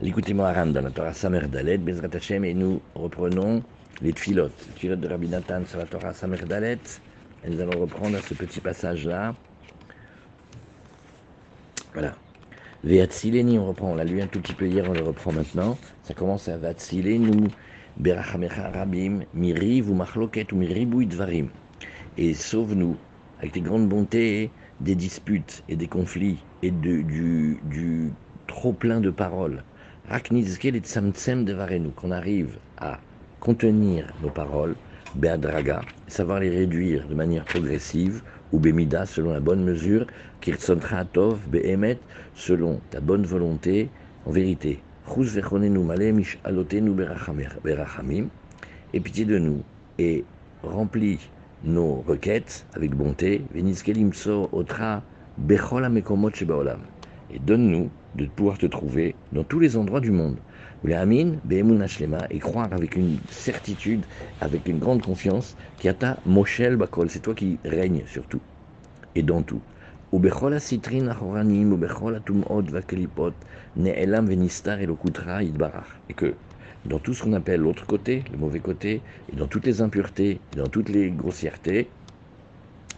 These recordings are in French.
L'écoutez Moharam dans la Torah Samer Dalet, Bezrat Hashem, et nous reprenons les tfilotes. Les tfilotes de Rabbi Nathan sur la Torah Samer Dalet. Et nous allons reprendre ce petit passage-là. Voilà. Veatsileni, on reprend, on l'a lu un tout petit peu hier, on le reprend maintenant. Ça commence à Veatsilenu, Berachamecha Rabim, Miriv ou Machloket ou Miribou Dvarim. Et sauve-nous, avec tes grandes bontés, des disputes et des conflits et du trop plein de paroles. Tsamtsem Devarenu, qu'on arrive à contenir nos paroles, Beadraga, savoir les réduire de manière progressive, ou Bemida, selon la bonne mesure, Kirtzontra Tov, selon ta bonne volonté, en vérité. Et pitié de nous, et remplis nos requêtes avec bonté, Venizkelimso otra bechol amekomot shebaolam, et donne-nous de pouvoir te trouver dans tous les endroits du monde. Amin, et croire avec une certitude, avec une grande confiance, qui ta Moshel Bakol, c'est toi qui règnes sur tout et dans tout. Et que dans tout ce qu'on appelle l'autre côté, le mauvais côté, et dans toutes les impuretés, et dans toutes les grossièretés,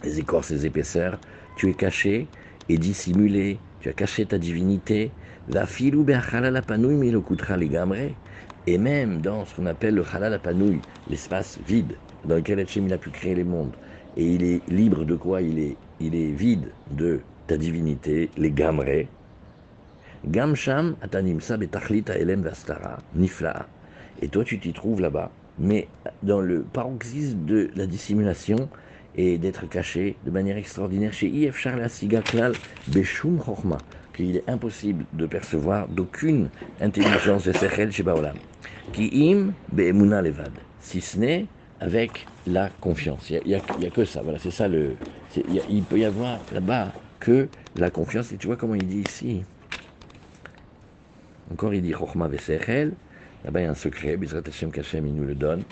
les écorces, les épaisseurs, tu es caché et dissimulé, tu as caché ta divinité, la filou la panouille, mais le les gamré, et même dans ce qu'on appelle le halal panouille, l'espace vide dans lequel Hachem a pu créer les mondes, et il est libre de quoi? Il est, il est vide de ta divinité, les gamré. Gamsham atanimsa elem vastara, nifla. Et toi tu t'y trouves là-bas, mais dans le paroxysme de la dissimulation et d'être caché de manière extraordinaire chez IF Charles Sigaklal Beshum Chorma qu'il est impossible de percevoir d'aucune intelligence de Sechel chez Baolam. Qui im be'emuna levad, si ce n'est avec la confiance. Il n'y a, a, que ça, voilà, c'est ça le. Il, il, peut y avoir là-bas que la confiance, et tu vois comment il dit ici. Encore il dit Chochma Vesechel, là-bas il y a un secret, Bizrat Hashem il nous le donne.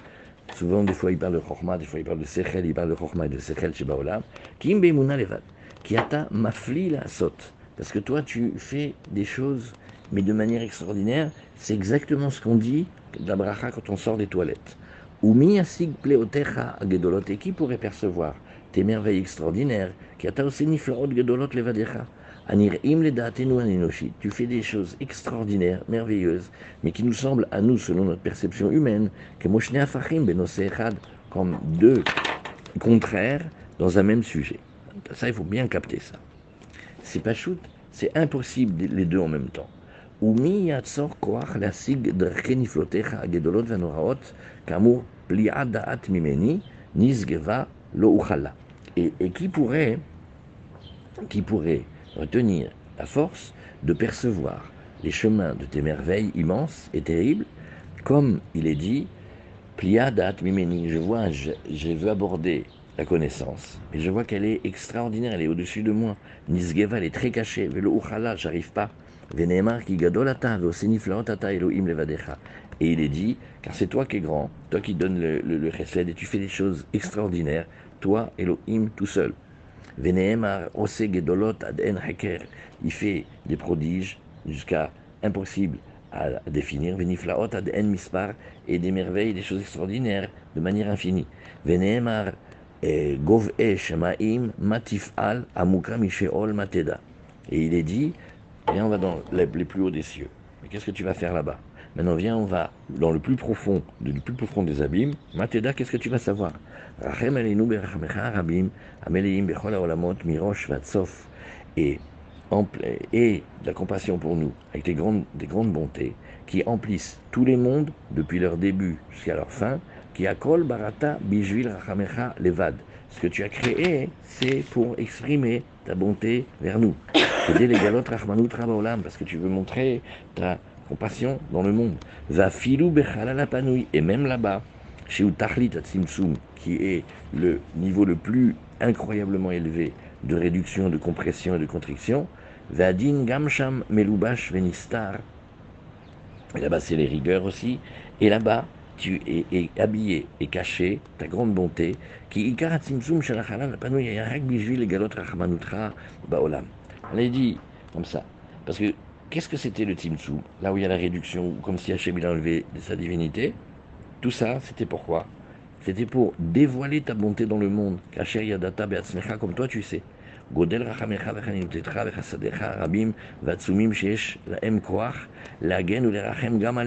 Souvent, des fois, il parle de Chochma, des fois, il parle de Sechel, il parle de Chochma et de Sechel chez Baolam. Qui im be'emuna levad, qui ata mafli la sot. Parce que toi, tu fais des choses, mais de manière extraordinaire. C'est exactement ce qu'on dit d'Abraha quand on sort des toilettes. Umi asig pleotecha gedolot. Et qui pourrait percevoir tes merveilles extraordinaires gedolot levadecha? Tu fais des choses extraordinaires, merveilleuses, mais qui nous semblent à nous, selon notre perception humaine, comme deux contraires dans un même sujet. Ça, il faut bien capter ça c'est pas shoot, c'est impossible les deux en même temps. Et, et qui pourrait, qui pourrait retenir la force de percevoir les chemins de tes merveilles immenses et terribles, comme il est dit, pliadat mimeni, je vois, je, je veux aborder la connaissance. Mais je vois qu'elle est extraordinaire, elle est au-dessus de moi. Nisgeva, elle est très cachée. Velo uchala, j'arrive pas. Venemar ki gadolata, Elohim levadecha. Et il est dit, car c'est toi qui es grand, toi qui donnes le, le, le chesed, et tu fais des choses extraordinaires, toi, Elohim, tout seul. Il fait des prodiges jusqu'à impossible à définir. Ad mispar, et des merveilles, des choses extraordinaires, de manière infinie. Venemar Gov Shemaim Matifal Amuka Misheol Mateda. Et il est dit, viens, on va dans les, plus hauts des cieux. Mais qu'est-ce que tu vas faire là-bas? Maintenant, viens, on va dans le plus profond, le plus profond des abîmes. Mateda, qu'est-ce que tu vas savoir? Et, et la compassion pour nous, avec des grandes, des grandes bontés, qui emplissent tous les mondes depuis leur début jusqu'à leur fin, qui kol barata bijvil rachamecha levad. Ce que tu as créé, c'est pour exprimer ta bonté vers nous. parce que tu veux montrer ta compassion dans le monde. Va filou et même là-bas, chez Utachlit Tzimtzum, qui est le niveau le plus incroyablement élevé de réduction, de compression et de contriction, Vadin Gamsham Melubash Venistar. Là-bas, c'est les rigueurs aussi. Et là-bas, tu es, habillé et caché, ta grande bonté, qui On l'a dit comme ça, parce que qu'est-ce que c'était le Timtsu Là où il y a la réduction, comme si Hachem il enlevé sa divinité. Tout ça, c'était pourquoi C'était pour dévoiler ta bonté dans le monde. Kacher Yadata Beatzmecha, comme toi tu sais. Godel Rachamecha Vechanimutetra Vechasadecha Rabim Vatsumim Sheesh Laem Koach Lagen ou Lerachem Gam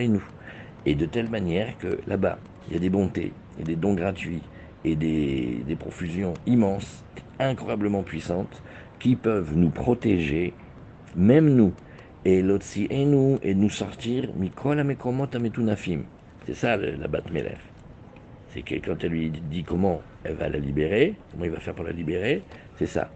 Et de telle manière que là-bas, il y a des bontés et des dons gratuits et des, des profusions immenses, incroyablement puissantes, qui peuvent nous protéger, même nous, et nous, sortir. C'est ça la bat Meler. C'est que quand elle lui dit comment elle va la libérer, comment il va faire pour la libérer, c'est ça.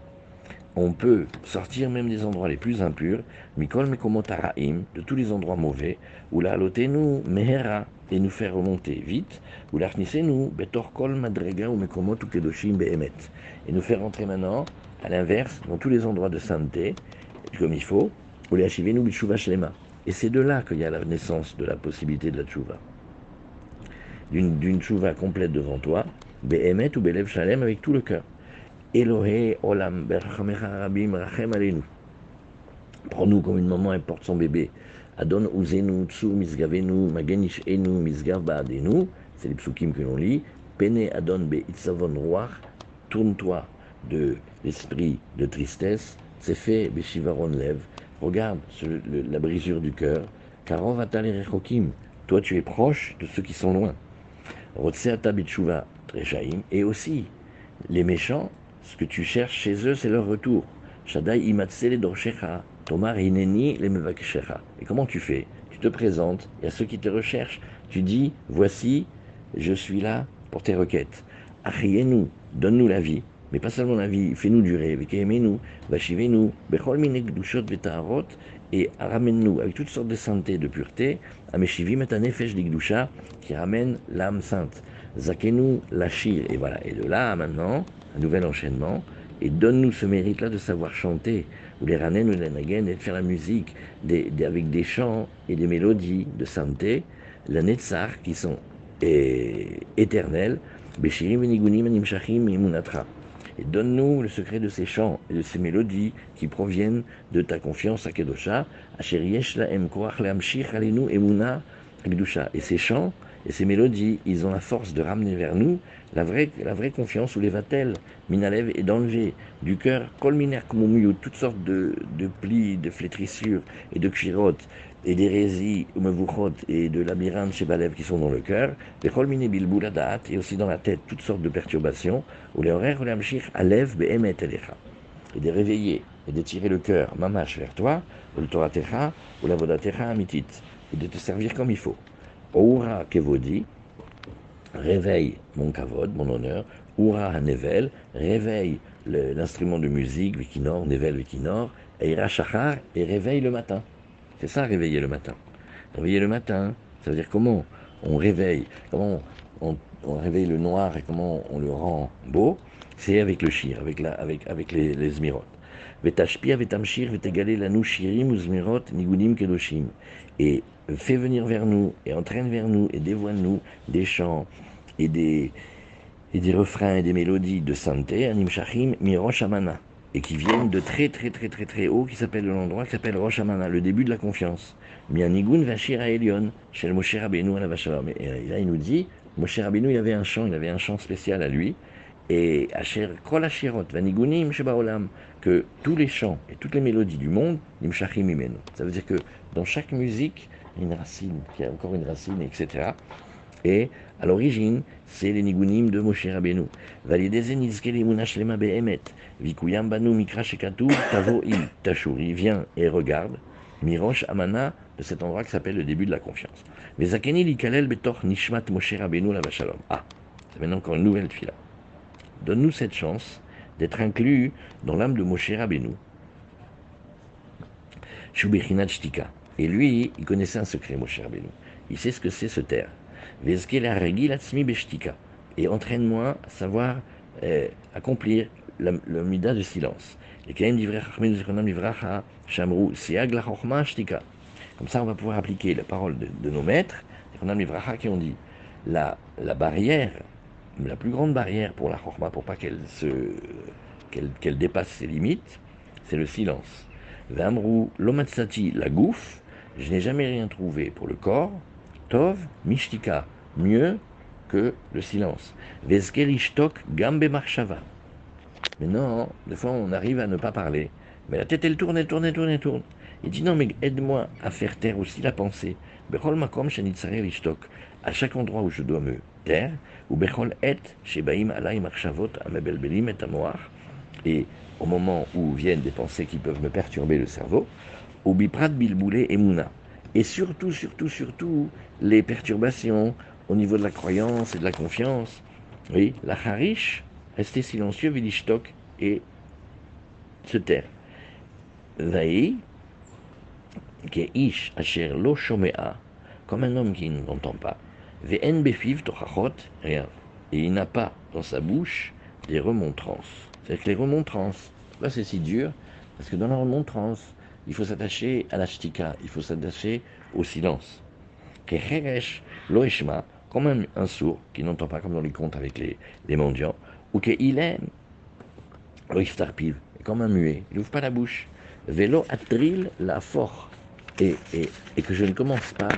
On peut sortir même des endroits les plus impurs, mikol de tous les endroits mauvais, ou la nous mehera, et nous faire remonter vite, ou nous betor kol madrega ou mekomot ou kedoshim behemet, et nous faire rentrer maintenant à l'inverse, dans tous les endroits de sainteté, comme il faut, et c'est de là qu'il y a la naissance de la possibilité de la tchouva. D'une tchouva complète devant toi, Behemet ou Belev Shalem avec tout le cœur. Elohe Olam Berchamecha Rabim Rachem Alenu. Prends-nous comme une maman porte son bébé. Adon Uzenu Tsu Misgavenu Magenish Enu Misgav Baadenu. C'est les psukim que l'on lit. Pene Adon Be Itzavon Roar. Tourne-toi de l'esprit de tristesse, c'est fait Beshivaron lève. Regarde la brisure du cœur. Karov Rechokim, toi tu es proche de ceux qui sont loin. Rotseata et aussi les méchants, ce que tu cherches chez eux, c'est leur retour. Shaddai Imatsele Dorshecha, Tomar Et comment tu fais? Tu te présentes, et à ceux qui te recherchent, tu dis Voici, je suis là pour tes requêtes. Achienu, donne-nous la vie mais pas seulement la vie, fais-nous durer, nous vachivez-nous, et ramène-nous avec toutes sortes de sainteté, de pureté, à meshivim et nefesh d'igdusha, qui ramène l'âme sainte. Zakenu lachir, et voilà, et de là maintenant, un nouvel enchaînement, et donne-nous ce mérite-là de savoir chanter, ou les ranen ou les nagen, et de faire la musique des, avec des chants et des mélodies de sainteté, la netzar, qui sont éternelles, beshirim imunatra. et donne-nous le secret de ces chants et de ces mélodies qui proviennent de ta confiance à Kedosha, et ces chants et ces mélodies, ils ont la force de ramener vers nous la vraie, la vraie confiance ou les vatels, minalev et d'enlever du cœur, kolminer toutes sortes de, de plis, de flétrissures et de kshirot, et d'hérésie, et de labyrinthe chez Balev qui sont dans le cœur, des cholmine bilbouladat, et aussi dans la tête toutes sortes de perturbations, ou les horaires, alev behemet et de réveiller et de tirer le cœur, mamash, vers toi, ou le Torah techa, ou la vodatecha amitit, et de te servir comme il faut. Oura kevodi, réveille mon kavod, mon honneur, Oura hanevel, réveille l'instrument de musique, Vikinor, Nevel, Vikinor, et Ira et réveille le matin. C'est ça, réveiller le matin. Réveiller le matin, ça veut dire comment on réveille, comment on, réveille le noir et comment on le rend beau, c'est avec le shir, avec, la, avec, avec les, les zmirot. Et fais venir vers nous, et entraîne vers nous, et dévoile-nous des chants, et des, et des refrains et des mélodies de santé, anim shachim, mirosh amana et qui viennent de très très très très très haut, qui s'appelle l'endroit qui s'appelle Rosh Hashanah, le début de la confiance. Mianigun Vashira Elion, chez Moshe Rabbeinu. Et là, il nous dit, Moshe Rabbeinu, il avait un chant, il avait un chant spécial à lui. Et Asher Kol Ashirot, Vanigunim Shebaolam, que tous les chants et toutes les mélodies du monde, Nimshachim Imenu. Ça veut dire que dans chaque musique, une racine, y a encore une racine, etc. Et à l'origine, c'est les nigunim de Moshe Rabbeinu. Vikuyam banu mikra shekatu tavo il tashuri. Viens et regarde. Mirosh amana de cet endroit qui s'appelle le début de la confiance. Vezakeni likalel betoch nishmat Moshe Rabbeinu la shalom. Ah, c'est maintenant encore une nouvelle fila. Donne-nous cette chance d'être inclus dans l'âme de Moshe Rabbeinu. Shubechinat shtika. Et lui, il connaissait un secret, Moshe Rabbeinu. Il sait ce que c'est se taire. Et entraîne-moi à savoir euh, accomplir le, le mida de silence. Comme ça, on va pouvoir appliquer la parole de, nos maîtres, qui ont dit la, la barrière, la plus grande barrière pour la chorma, pour pas qu'elle se qu'elle dépasse ses limites, c'est le silence. Vamru lomatsati la gouffe, je n'ai jamais rien trouvé pour le corps. Tov mishtika, mieux que le silence. Veskerishtok gambe marshava. Mais non, des fois on arrive à ne pas parler. Mais la tête elle tourne, elle tourne, elle tourne, elle tourne. Il dit non, mais aide-moi à faire taire aussi la pensée. Bechol makom ishtok. À chaque endroit où je dois me taire, ou bechol et shebaim alay marchavot amebelbelim et amoar. Et au moment où viennent des pensées qui peuvent me perturber le cerveau, ou biprat bilboulé et mouna. Et surtout, surtout, surtout, les perturbations au niveau de la croyance et de la confiance. Oui, la harish, rester silencieux, vidishtok, et se taire. Vaï, ish asher lo shomea, comme un homme qui n'entend pas. Ve'en befiv tochachot, rien. Et il n'a pas dans sa bouche des remontrances. C'est que les remontrances, là c'est si dur, parce que dans la remontrance, il faut s'attacher à la shtika, il faut s'attacher au silence. Kecheresh loeshma, comme un, sourd qui n'entend pas comme dans les contes avec les, les mendiants, ou qu'il aime loiftarpiv, comme un muet, il n'ouvre pas la bouche. Vélo atril la force et, et, et, que je ne commence pas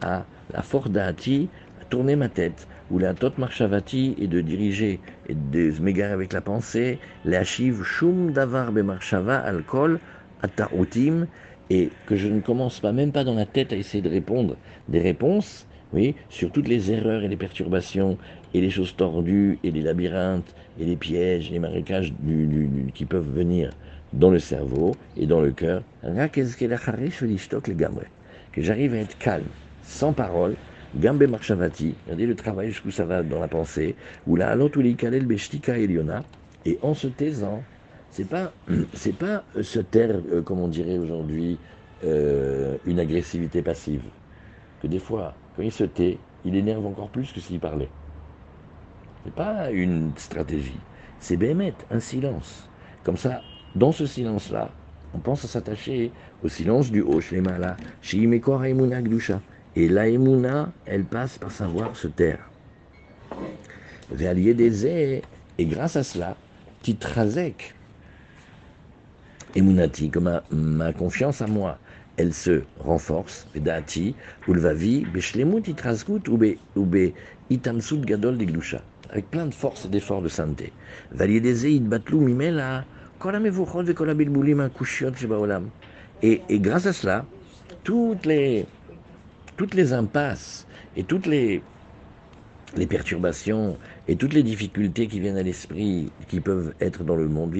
à la force d'Ati à tourner ma tête, ou la tot marchavati et de diriger et de m'égarer avec la pensée, la chiv shum davar be marchava alcool ataoutim et que je ne commence pas même pas dans la tête à essayer de répondre des réponses, oui, sur toutes les erreurs et les perturbations et les choses tordues et les labyrinthes et les pièges, les marécages qui peuvent venir dans le cerveau et dans le cœur. Que j'arrive à être calme, sans parole, gambe marchavati, regardez le travail jusqu'où ça va dans la pensée, ou la kalel beshtika eliona, et en se taisant, c'est pas, pas se taire, euh, comme on dirait aujourd'hui, euh, une agressivité passive. Que des fois, quand il se tait, il énerve encore plus que s'il parlait. C'est pas une stratégie. C'est Béhémet, un silence. Comme ça, dans ce silence-là, on pense à s'attacher au silence du haut, là, Et la Emuna, elle passe par savoir se taire. et grâce à cela, Titrazek, Emunati, comme ma, confiance à moi, elle se renforce, Vedati, Ulvavi, Beshlemut, Itrazkut, ou Be Itamsut Gadol de avec plein de force et d'efforts de santé. des Idbatlou, Mimela, et, et grâce à cela, toutes les, toutes les impasses et toutes les, les perturbations et toutes les difficultés qui viennent à l'esprit, qui peuvent être dans le monde,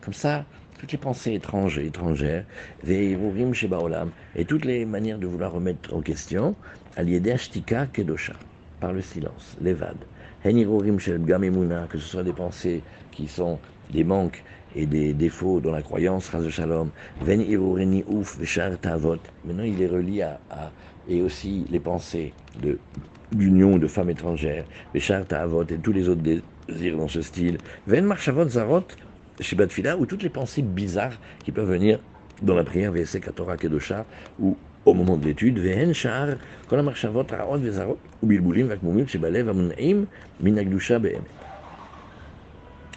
comme ça, toutes les pensées étranges et étrangères, et toutes les manières de vouloir remettre en question, Kedosha, par le silence, l'évade que ce soit des pensées qui sont des manques et des défauts dans la croyance, Shalom, Ven Ouf, Tavot. Maintenant, il est relié à, et aussi les pensées de d'union de femmes étrangères, Veshar Tavot et tous les autres désirs dans ce style. Ven Marchavot Zarot, Shibat Fila, ou toutes les pensées bizarres qui peuvent venir dans la prière VSC Katora Kedosha, ou au moment de l'étude, Vehen Shar, Kol HaMarshavot Ra'ot Vezarot, Ubilbulim Vakmumim Shebalev Amunaim Minagdusha Be'emet.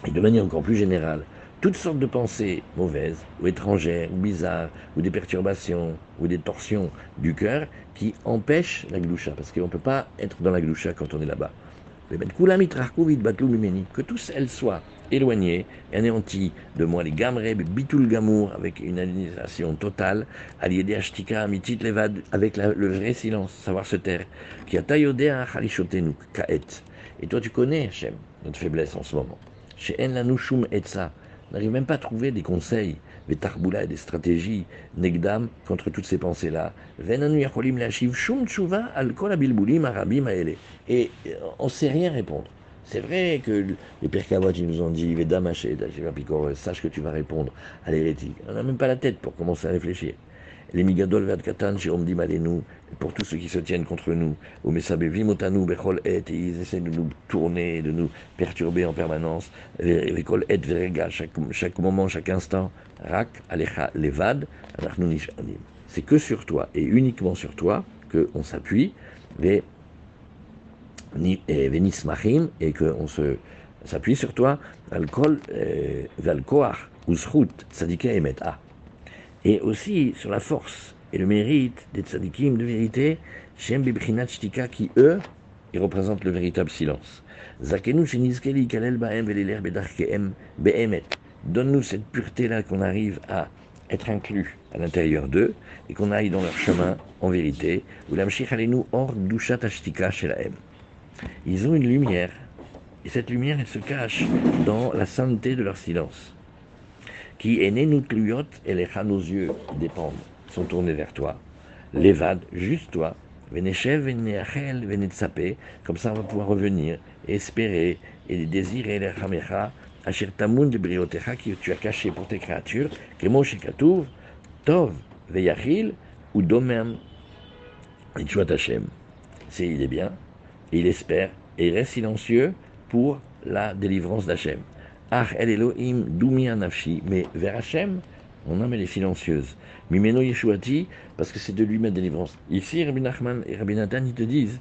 Et de manière encore plus générale, toutes sortes de pensées mauvaises, ou étrangères, ou bizarres, ou des perturbations, ou des torsions du cœur qui empêchent la gloucha, parce qu'on ne peut pas être dans la gloucha quand on est là-bas. Que tous elles soient éloignées, anéanties de moi, les gamre, bitul gamour, avec une aliénation totale, aliédé ashtika, amitit levad, avec le vrai silence, savoir se taire, qui a nous kaet. Et toi, tu connais, Hachem, notre faiblesse en ce moment. Chez En Lanouchoum Etza, n'arrive même pas à trouver des conseils, des tarboula, des stratégies, negdam, contre toutes ces pensées-là. Et euh, on ne sait rien répondre. C'est vrai que les pères Kavot, ils nous ont dit, sache que tu vas répondre à l'hérétique. On n'a même pas la tête pour commencer à réfléchir les migadol katan nous, pour tous ceux qui se tiennent contre nous, au vimotanu bechol et, ils essaient de nous tourner, de nous perturber en permanence, vekol et verega, chaque, moment, chaque instant, rak alecha levad, c'est que sur toi et uniquement sur toi qu'on s'appuie, venismachim, et qu'on se s'appuie sur toi, alcool, valkoar, ou zchut tzadika emet. Ah. Et aussi sur la force et le mérite des tzadikim de vérité, Shem bibchinat shtika qui eux, ils représentent le véritable silence. Zakenu shenizkeli kalel baem veliler bedarkeem beemet. Donne-nous cette pureté-là qu'on arrive à être inclus à l'intérieur d'eux et qu'on aille dans leur chemin en vérité. Ou or dushat ashtika shelaem. Ils ont une lumière et cette lumière, elle se cache dans la sainteté de leur silence. Qui est né nous et les nos yeux dépendent, sont tournés vers toi. L'évade, juste toi. Venechev, veneachel, venetsapé. Comme ça, on va pouvoir revenir, espérer et désirer les chamecha, asher tamun de briotecha, que tu as caché pour tes créatures, kemo shekatuv, tov, veyachil, ou domem, et tu Hashem. C'est, il est bien, il espère, et il reste silencieux, pour la délivrance d'Hachem. Ah, el Elohim, doumi nafshi, mais vers Hachem, mon âme elle est silencieuse. Mimeno Yeshuati, parce que c'est de lui ma délivrance. Ici, Rabbi Nachman et Rabbi Nathan, ils te disent,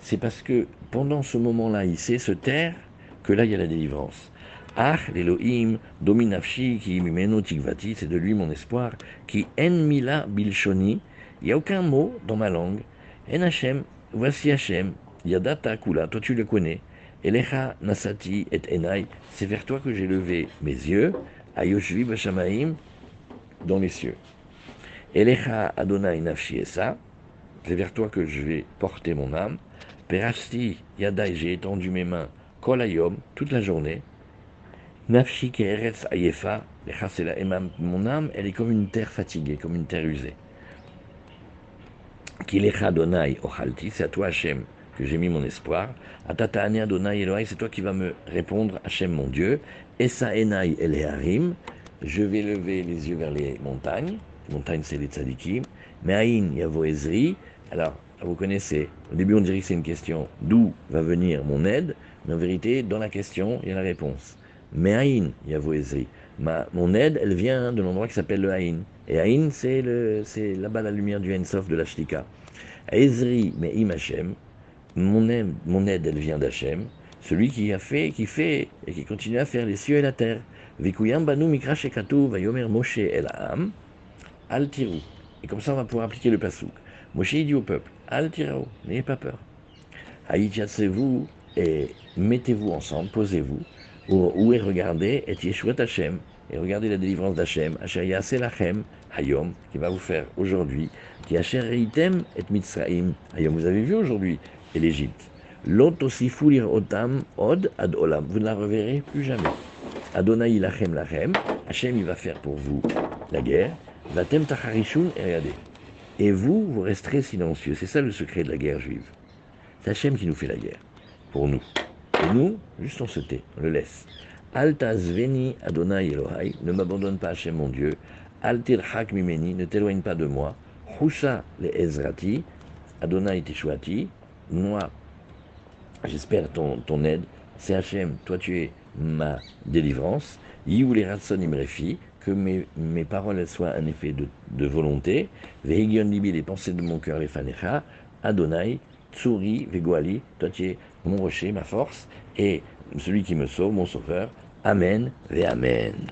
c'est parce que pendant ce moment-là, il sait se taire, que là, il y a la délivrance. Ah, l'Elohim, dominafshi, qui mimeno tikvati, c'est de lui mon espoir, qui en mila bilshoni, il n'y a aucun mot dans ma langue. En Hachem, voici Hachem, yadata kula, toi tu le connais. Elecha nasati et enai, c'est vers toi que j'ai levé mes yeux, ayoshvi bashamaim, dans les cieux. Elecha Adonai nafshi esa, c'est vers toi que je vais porter mon âme. Perasti yadai, j'ai étendu mes mains, kolayom, toute la journée. Nafshi keretz ayefa, c'est la mon âme, elle est comme une terre fatiguée, comme une terre usée. Kilecha Adonai ochalti, c'est à toi Hachem que j'ai mis mon espoir. Atatani Adonai c'est toi qui vas me répondre, Hachem mon Dieu. Esa Enai Eleharim, je vais lever les yeux vers les montagnes. Les montagnes, c'est les tzadikim. Me'ain Yavo Ezri. Alors, vous connaissez, au début on dirait que c'est une question d'où va venir mon aide, mais en vérité, dans la question, il y a la réponse. Me'ain Yavo Ezri. Ma, mon aide, elle vient de l'endroit qui s'appelle le Haïn. Et Haïn, c'est là-bas la lumière du Ensof de la Shlika. Ezri Me'im Hashem, mon aide, mon aide, elle vient d'Hachem, celui qui a fait, qui fait et qui continue à faire les cieux et la terre. Vayomer Moshe el am, al. Et comme ça, on va pouvoir appliquer le pasouk. Moshe dit au peuple, al tirou, n'ayez pas peur. vous et mettez-vous ensemble, posez-vous, où est regardez, et Yeshuat Hashem, et regardez la délivrance d'Hachem, Asher Lachem, Hayom, qui va vous faire aujourd'hui, qui Asher Reitem et Mitzraim, Hayom. Vous avez vu aujourd'hui et l'Égypte. Otam od ad olam. Vous ne la reverrez plus jamais. Adonai lachem lachem. Hachem, il va faire pour vous la guerre. Vatem tacharishun et. Et vous, vous resterez silencieux. C'est ça le secret de la guerre juive. C'est Hachem qui nous fait la guerre. Pour nous. Et nous, juste on se tait, on le laisse. Alta zveni Adonai Elohai. Ne m'abandonne pas, Hachem mon Dieu. Altir hak mimeni. Ne t'éloigne pas de moi. Chusha le Ezrati. Adonai teshuati moi, j'espère ton, ton aide. C'est Hachem, toi tu es ma délivrance. Yiou les ratson imrefi, que mes, mes paroles soient un effet de, de volonté. Vehigion libi, les pensées de mon cœur, les fanecha. Adonai, tsuri, vegoali, toi tu es mon rocher, ma force, et celui qui me sauve, mon sauveur. Amen, ve amen.